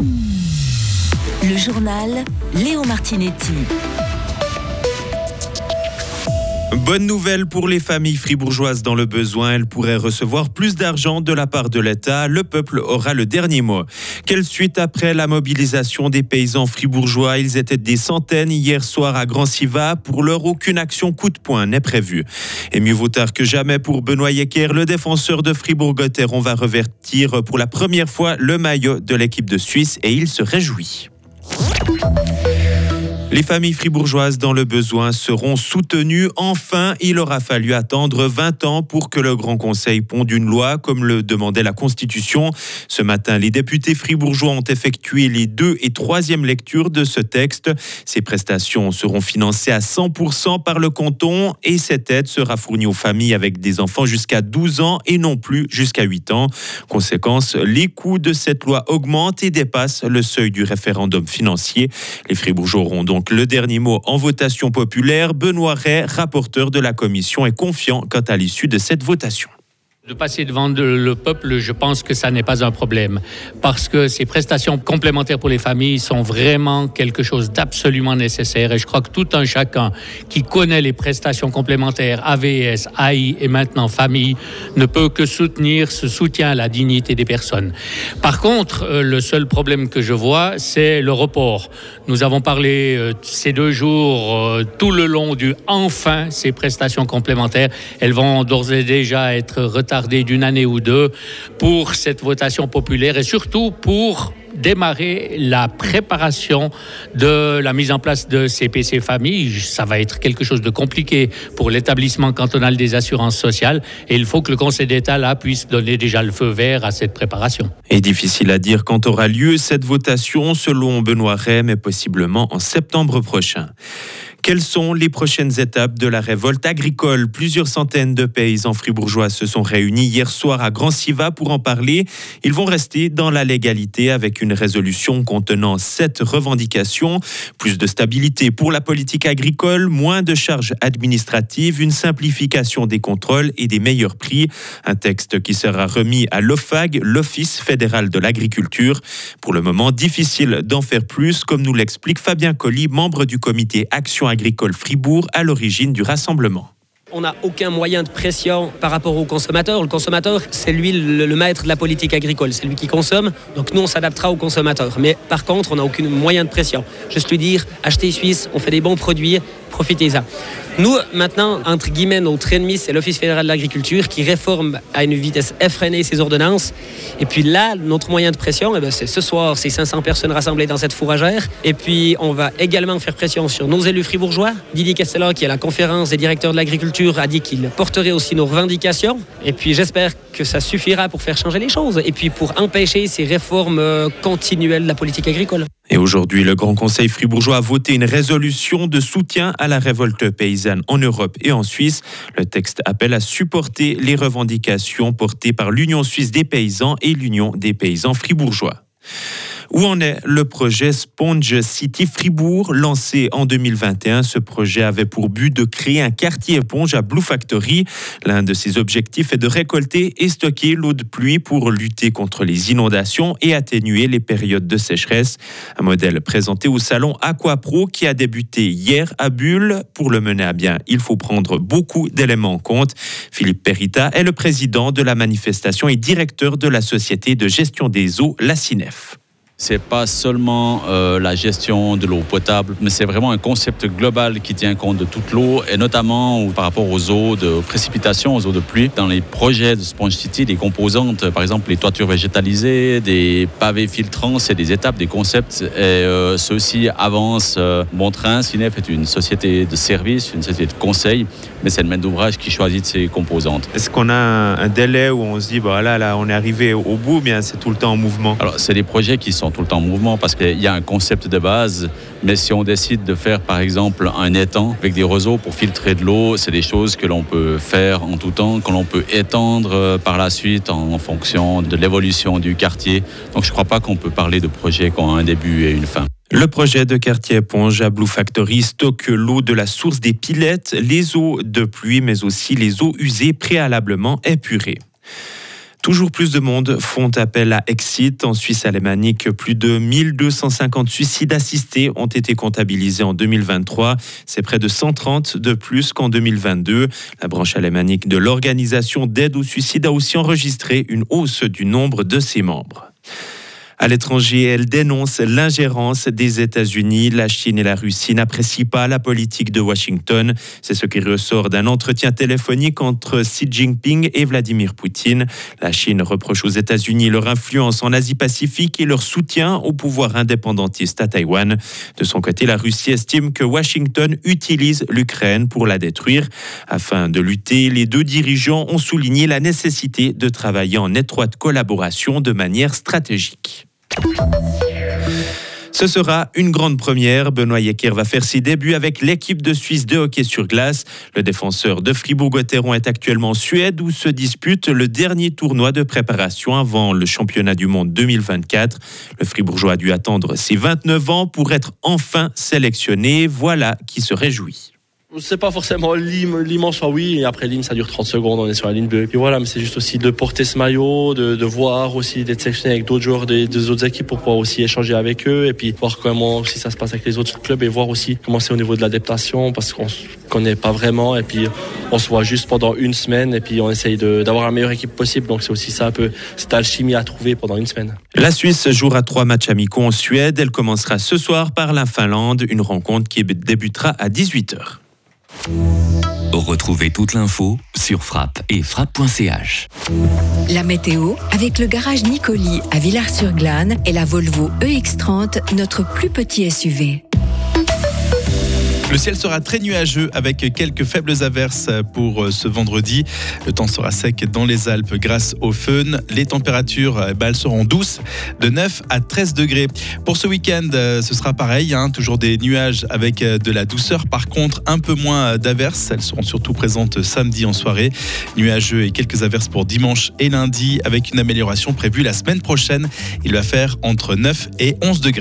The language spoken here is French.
Le journal Léo Martinetti. Bonne nouvelle pour les familles fribourgeoises dans le besoin. Elles pourraient recevoir plus d'argent de la part de l'État. Le peuple aura le dernier mot. Quelle suite après la mobilisation des paysans fribourgeois? Ils étaient des centaines hier soir à Grand Siva. Pour l'heure, aucune action coup de poing n'est prévue. Et mieux vaut tard que jamais pour Benoît Yecker, le défenseur de Fribourg-Gotteron va revertir pour la première fois le maillot de l'équipe de Suisse et il se réjouit. Les familles fribourgeoises dans le besoin seront soutenues. Enfin, il aura fallu attendre 20 ans pour que le Grand Conseil ponde une loi, comme le demandait la Constitution. Ce matin, les députés fribourgeois ont effectué les deux et troisième lectures de ce texte. Ces prestations seront financées à 100% par le canton et cette aide sera fournie aux familles avec des enfants jusqu'à 12 ans et non plus jusqu'à 8 ans. Conséquence, les coûts de cette loi augmentent et dépassent le seuil du référendum financier. Les fribourgeois auront donc donc le dernier mot en votation populaire. Benoît Ray, rapporteur de la commission, est confiant quant à l'issue de cette votation. De passer devant le peuple, je pense que ça n'est pas un problème. Parce que ces prestations complémentaires pour les familles sont vraiment quelque chose d'absolument nécessaire. Et je crois que tout un chacun qui connaît les prestations complémentaires AVS, AI et maintenant famille ne peut que soutenir ce soutien à la dignité des personnes. Par contre, euh, le seul problème que je vois, c'est le report. Nous avons parlé euh, ces deux jours euh, tout le long du enfin ces prestations complémentaires. Elles vont d'ores et déjà être retardées d'une année ou deux pour cette votation populaire et surtout pour démarrer la préparation de la mise en place de CPC Famille. Ça va être quelque chose de compliqué pour l'établissement cantonal des assurances sociales et il faut que le Conseil d'État là puisse donner déjà le feu vert à cette préparation. Et difficile à dire quand aura lieu cette votation selon Benoît Rey, mais possiblement en septembre prochain. Quelles sont les prochaines étapes de la révolte agricole? Plusieurs centaines de paysans fribourgeois se sont réunis hier soir à Grand Siva pour en parler. Ils vont rester dans la légalité avec une résolution contenant sept revendications. Plus de stabilité pour la politique agricole, moins de charges administratives, une simplification des contrôles et des meilleurs prix. Un texte qui sera remis à l'OFAG, l'Office fédéral de l'agriculture. Pour le moment, difficile d'en faire plus, comme nous l'explique Fabien Colli, membre du comité Action agricole Fribourg à l'origine du rassemblement. On n'a aucun moyen de pression par rapport au consommateur. Le consommateur, c'est lui le, maître de la politique agricole, c'est lui qui consomme. Donc nous, on s'adaptera au consommateur. Mais par contre, on n'a aucun moyen de pression. Juste lui dire, achetez suisse, on fait des bons produits, profitez-en. Nous, maintenant, entre guillemets, notre ennemi, c'est l'Office fédéral de l'agriculture qui réforme à une vitesse effrénée ses ordonnances. Et puis là, notre moyen de pression, eh ben, c'est ce soir, c'est 500 personnes rassemblées dans cette fourragère. Et puis, on va également faire pression sur nos élus fribourgeois. Didier Castellar, qui est la conférence des directeurs de l'agriculture, a dit qu'il porterait aussi nos revendications. Et puis, j'espère que ça suffira pour faire changer les choses et puis pour empêcher ces réformes euh, continuelles de la politique agricole. Et aujourd'hui, le Grand Conseil fribourgeois a voté une résolution de soutien à la révolte paysanne en Europe et en Suisse. Le texte appelle à supporter les revendications portées par l'Union suisse des paysans et l'Union des paysans fribourgeois. Où en est le projet Sponge City Fribourg lancé en 2021 Ce projet avait pour but de créer un quartier éponge à Blue Factory. L'un de ses objectifs est de récolter et stocker l'eau de pluie pour lutter contre les inondations et atténuer les périodes de sécheresse. Un modèle présenté au salon Aquapro qui a débuté hier à Bulle. Pour le mener à bien, il faut prendre beaucoup d'éléments en compte. Philippe Perita est le président de la manifestation et directeur de la société de gestion des eaux, la CINEF c'est pas seulement euh, la gestion de l'eau potable, mais c'est vraiment un concept global qui tient compte de toute l'eau et notamment par rapport aux eaux de précipitation, aux eaux de pluie. Dans les projets de Sponge City, les composantes, par exemple les toitures végétalisées, des pavés filtrants, c'est des étapes, des concepts et euh, ceux-ci avancent euh, bon train. Cinef est une société de service, une société de conseil, mais c'est le maître d'ouvrage qui choisit ces composantes. Est-ce qu'on a un, délai où on se dit, bah là, là, on est arrivé au bout, bien c'est tout le temps en mouvement? Alors, c'est des projets qui sont tout le temps en mouvement parce qu'il y a un concept de base. Mais si on décide de faire par exemple un étang avec des roseaux pour filtrer de l'eau, c'est des choses que l'on peut faire en tout temps, que l'on peut étendre euh, par la suite en fonction de l'évolution du quartier. Donc je ne crois pas qu'on peut parler de projets qui ont un début et une fin. Le projet de quartier éponge à Blue Factory stocke l'eau de la source des pilettes, les eaux de pluie, mais aussi les eaux usées préalablement épurées. Toujours plus de monde font appel à Exit. En Suisse alémanique, plus de 1250 suicides assistés ont été comptabilisés en 2023. C'est près de 130 de plus qu'en 2022. La branche alémanique de l'organisation d'aide au suicide a aussi enregistré une hausse du nombre de ses membres. À l'étranger, elle dénonce l'ingérence des États-Unis. La Chine et la Russie n'apprécient pas la politique de Washington. C'est ce qui ressort d'un entretien téléphonique entre Xi Jinping et Vladimir Poutine. La Chine reproche aux États-Unis leur influence en Asie-Pacifique et leur soutien au pouvoir indépendantiste à Taïwan. De son côté, la Russie estime que Washington utilise l'Ukraine pour la détruire. Afin de lutter, les deux dirigeants ont souligné la nécessité de travailler en étroite collaboration de manière stratégique. Ce sera une grande première. Benoît Yecker va faire ses débuts avec l'équipe de Suisse de hockey sur glace. Le défenseur de Fribourg-Gotteron est actuellement en Suède où se dispute le dernier tournoi de préparation avant le championnat du monde 2024. Le Fribourgeois a dû attendre ses 29 ans pour être enfin sélectionné. Voilà qui se réjouit. C'est pas forcément l'immense soit oui, après l'im ça dure 30 secondes, on est sur la ligne bleue. Et puis voilà, mais c'est juste aussi de porter ce maillot, de, voir aussi, d'être sélectionné avec d'autres joueurs des, autres équipes pour pouvoir aussi échanger avec eux et puis voir comment aussi ça se passe avec les autres clubs et voir aussi comment c'est au niveau de l'adaptation parce qu'on se connaît pas vraiment et puis on se voit juste pendant une semaine et puis on essaye d'avoir la meilleure équipe possible. Donc c'est aussi ça un peu cette alchimie à trouver pendant une semaine. La Suisse jouera trois matchs amicaux en Suède. Elle commencera ce soir par la Finlande, une rencontre qui débutera à 18h. Retrouvez toute l'info sur frappe et frappe.ch. La météo avec le garage Nicoli à Villars-sur-Glane et la Volvo EX30, notre plus petit SUV. Le ciel sera très nuageux avec quelques faibles averses pour ce vendredi. Le temps sera sec dans les Alpes grâce au fun. Les températures elles seront douces de 9 à 13 degrés. Pour ce week-end, ce sera pareil, hein, toujours des nuages avec de la douceur. Par contre, un peu moins d'averses. Elles seront surtout présentes samedi en soirée. Nuageux et quelques averses pour dimanche et lundi avec une amélioration prévue la semaine prochaine. Il va faire entre 9 et 11 degrés.